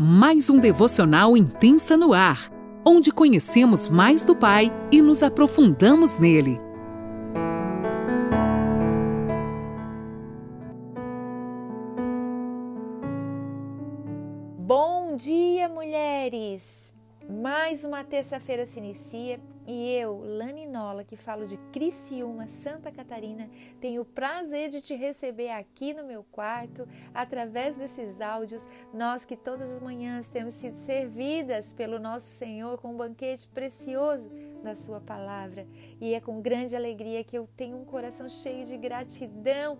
mais um devocional intensa no ar, onde conhecemos mais do Pai e nos aprofundamos nele. Bom dia, mulheres! Mais uma terça-feira se inicia e eu, Lani Nola, que falo de Criciúma, Santa Catarina, tenho o prazer de te receber aqui no meu quarto, através desses áudios, nós que todas as manhãs temos sido servidas pelo nosso Senhor com um banquete precioso da Sua palavra. E é com grande alegria que eu tenho um coração cheio de gratidão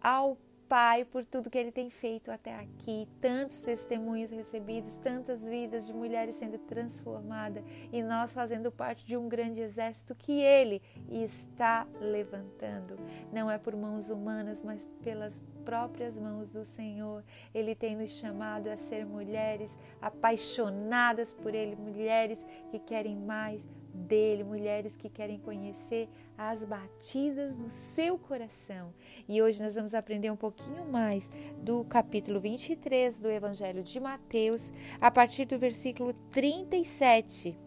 ao Pai, por tudo que Ele tem feito até aqui, tantos testemunhos recebidos, tantas vidas de mulheres sendo transformadas e nós fazendo parte de um grande exército que Ele está levantando. Não é por mãos humanas, mas pelas próprias mãos do Senhor. Ele tem nos chamado a ser mulheres apaixonadas por Ele, mulheres que querem mais, dele, mulheres que querem conhecer as batidas do seu coração. E hoje nós vamos aprender um pouquinho mais do capítulo 23 do Evangelho de Mateus, a partir do versículo 37.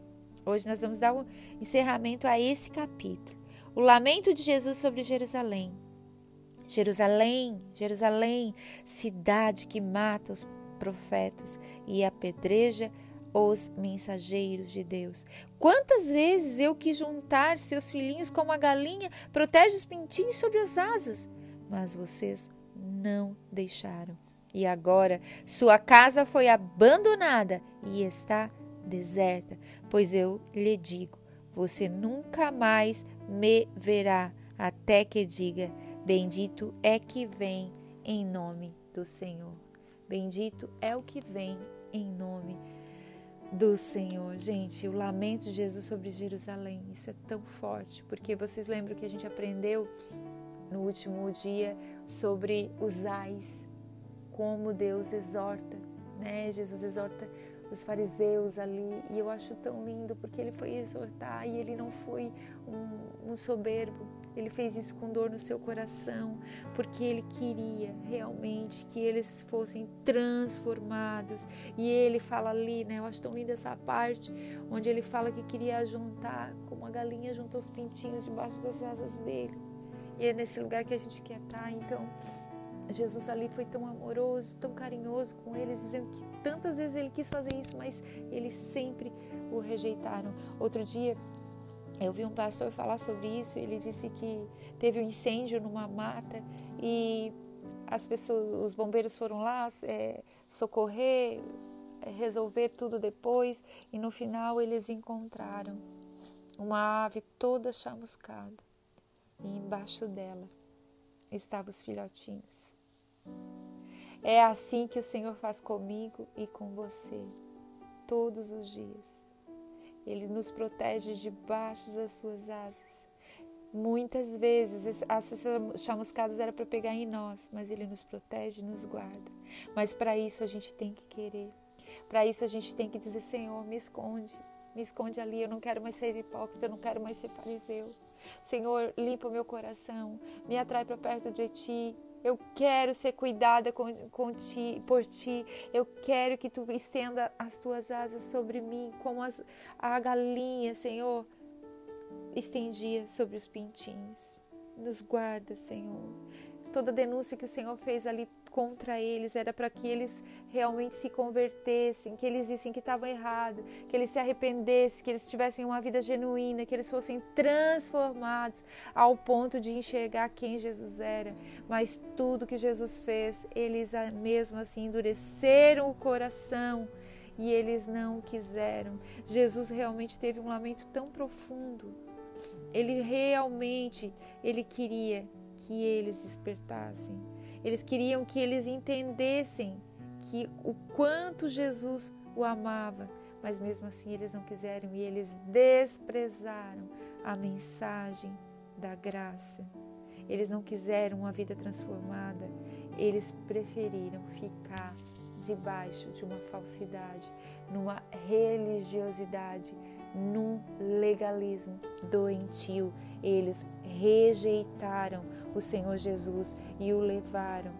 Hoje nós vamos dar um encerramento a esse capítulo. O lamento de Jesus sobre Jerusalém. Jerusalém, Jerusalém, cidade que mata os profetas e apedreja os mensageiros de Deus. Quantas vezes eu quis juntar seus filhinhos como a galinha protege os pintinhos sobre as asas, mas vocês não deixaram. E agora sua casa foi abandonada e está deserta, pois eu lhe digo: você nunca mais me verá, até que diga: Bendito é que vem em nome do Senhor. Bendito é o que vem em nome do Senhor. Gente, o lamento de Jesus sobre Jerusalém, isso é tão forte, porque vocês lembram que a gente aprendeu no último dia sobre os ais, como Deus exorta, né? Jesus exorta os fariseus ali, e eu acho tão lindo porque ele foi exortar e ele não foi um, um soberbo, ele fez isso com dor no seu coração, porque ele queria realmente que eles fossem transformados. E ele fala ali, né? Eu acho tão linda essa parte, onde ele fala que queria juntar, como a galinha junta os pintinhos debaixo das asas dele. E é nesse lugar que a gente quer estar. Então, Jesus ali foi tão amoroso, tão carinhoso com eles, dizendo que tantas vezes ele quis fazer isso, mas eles sempre o rejeitaram. Outro dia, eu vi um pastor falar sobre isso. Ele disse que teve um incêndio numa mata e as pessoas, os bombeiros foram lá é, socorrer, resolver tudo depois e no final eles encontraram uma ave toda chamuscada e embaixo dela estavam os filhotinhos. É assim que o Senhor faz comigo e com você todos os dias. Ele nos protege debaixo das suas asas. Muitas vezes essas chamuscadas era para pegar em nós, mas Ele nos protege, nos guarda. Mas para isso a gente tem que querer. Para isso a gente tem que dizer: Senhor, me esconde, me esconde ali. Eu não quero mais ser hipócrita, eu não quero mais ser fariseu. Senhor, limpa o meu coração, me atrai para perto de Ti, eu quero ser cuidada com, com ti, por ti. Eu quero que tu estenda as tuas asas sobre mim, como as, a galinha, Senhor, estendia sobre os pintinhos. Nos guarda, Senhor. Toda denúncia que o Senhor fez ali contra eles era para que eles realmente se convertessem, que eles dissem que estavam errado, que eles se arrependessem, que eles tivessem uma vida genuína, que eles fossem transformados ao ponto de enxergar quem Jesus era. Mas tudo que Jesus fez, eles mesmo assim endureceram o coração e eles não quiseram. Jesus realmente teve um lamento tão profundo. Ele realmente ele queria que eles despertassem eles queriam que eles entendessem que o quanto Jesus o amava, mas mesmo assim eles não quiseram e eles desprezaram a mensagem da graça. Eles não quiseram uma vida transformada, eles preferiram ficar debaixo de uma falsidade, numa religiosidade, num legalismo doentio. Eles rejeitaram o Senhor Jesus e o levaram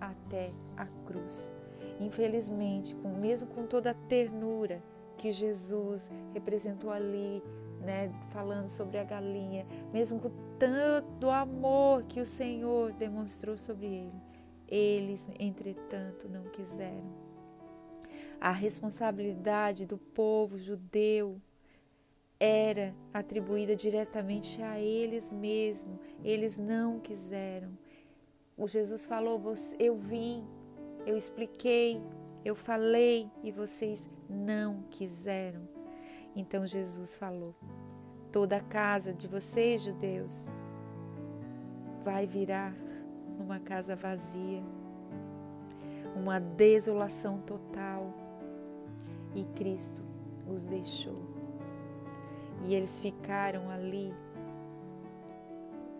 até a cruz. Infelizmente, mesmo com toda a ternura que Jesus representou ali, né, falando sobre a galinha, mesmo com tanto amor que o Senhor demonstrou sobre ele, eles, entretanto, não quiseram. A responsabilidade do povo judeu era atribuída diretamente a eles mesmos. Eles não quiseram. O Jesus falou: Eu vim, eu expliquei, eu falei e vocês não quiseram. Então Jesus falou: Toda a casa de vocês, judeus, vai virar uma casa vazia, uma desolação total. E Cristo os deixou. E eles ficaram ali,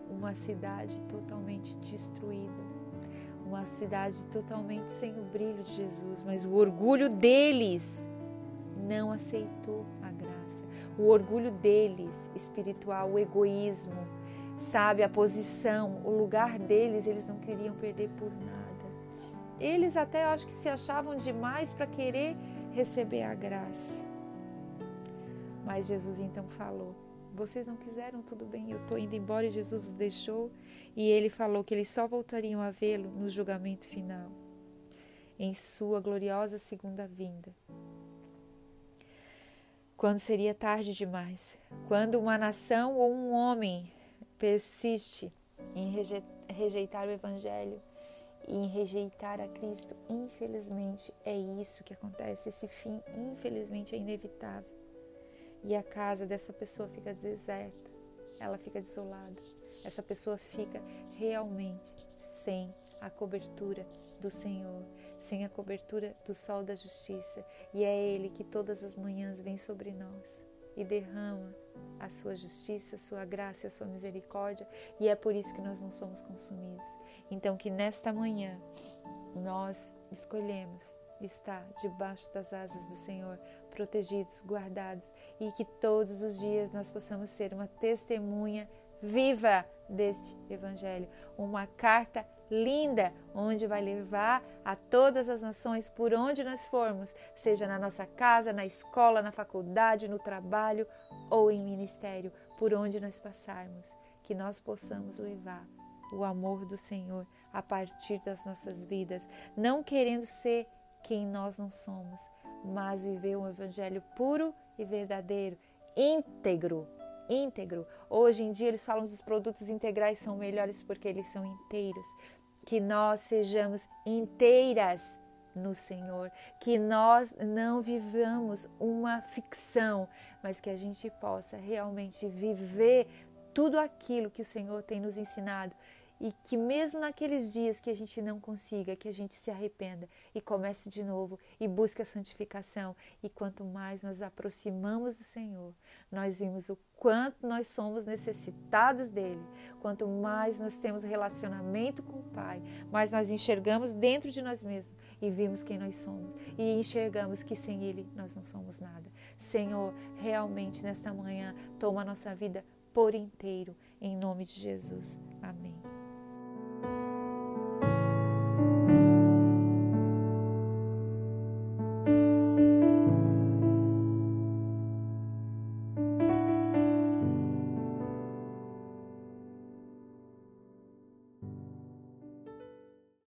uma cidade totalmente destruída, uma cidade totalmente sem o brilho de Jesus, mas o orgulho deles não aceitou a graça. O orgulho deles, espiritual, o egoísmo, sabe, a posição, o lugar deles, eles não queriam perder por nada. Eles até acho que se achavam demais para querer receber a graça. Mas Jesus então falou: Vocês não quiseram, tudo bem, eu estou indo embora. E Jesus os deixou. E ele falou que eles só voltariam a vê-lo no julgamento final, em sua gloriosa segunda vinda. Quando seria tarde demais, quando uma nação ou um homem persiste em rejeitar o Evangelho e em rejeitar a Cristo, infelizmente é isso que acontece. Esse fim, infelizmente, é inevitável e a casa dessa pessoa fica deserta, ela fica desolada. Essa pessoa fica realmente sem a cobertura do Senhor, sem a cobertura do sol da justiça. E é Ele que todas as manhãs vem sobre nós e derrama a sua justiça, a sua graça a sua misericórdia, e é por isso que nós não somos consumidos. Então, que nesta manhã nós escolhemos estar debaixo das asas do Senhor, protegidos, guardados e que todos os dias nós possamos ser uma testemunha viva deste Evangelho, uma carta linda, onde vai levar a todas as nações por onde nós formos, seja na nossa casa, na escola, na faculdade, no trabalho ou em ministério, por onde nós passarmos, que nós possamos levar o amor do Senhor a partir das nossas vidas, não querendo ser quem nós não somos, mas viver um evangelho puro e verdadeiro, íntegro, íntegro. Hoje em dia eles falam que os produtos integrais são melhores porque eles são inteiros. Que nós sejamos inteiras no Senhor, que nós não vivamos uma ficção, mas que a gente possa realmente viver tudo aquilo que o Senhor tem nos ensinado e que mesmo naqueles dias que a gente não consiga, que a gente se arrependa e comece de novo e busque a santificação. E quanto mais nós aproximamos do Senhor, nós vimos o quanto nós somos necessitados dele. Quanto mais nós temos relacionamento com o Pai, mais nós enxergamos dentro de nós mesmos e vimos quem nós somos e enxergamos que sem ele nós não somos nada. Senhor, realmente nesta manhã toma a nossa vida por inteiro, em nome de Jesus.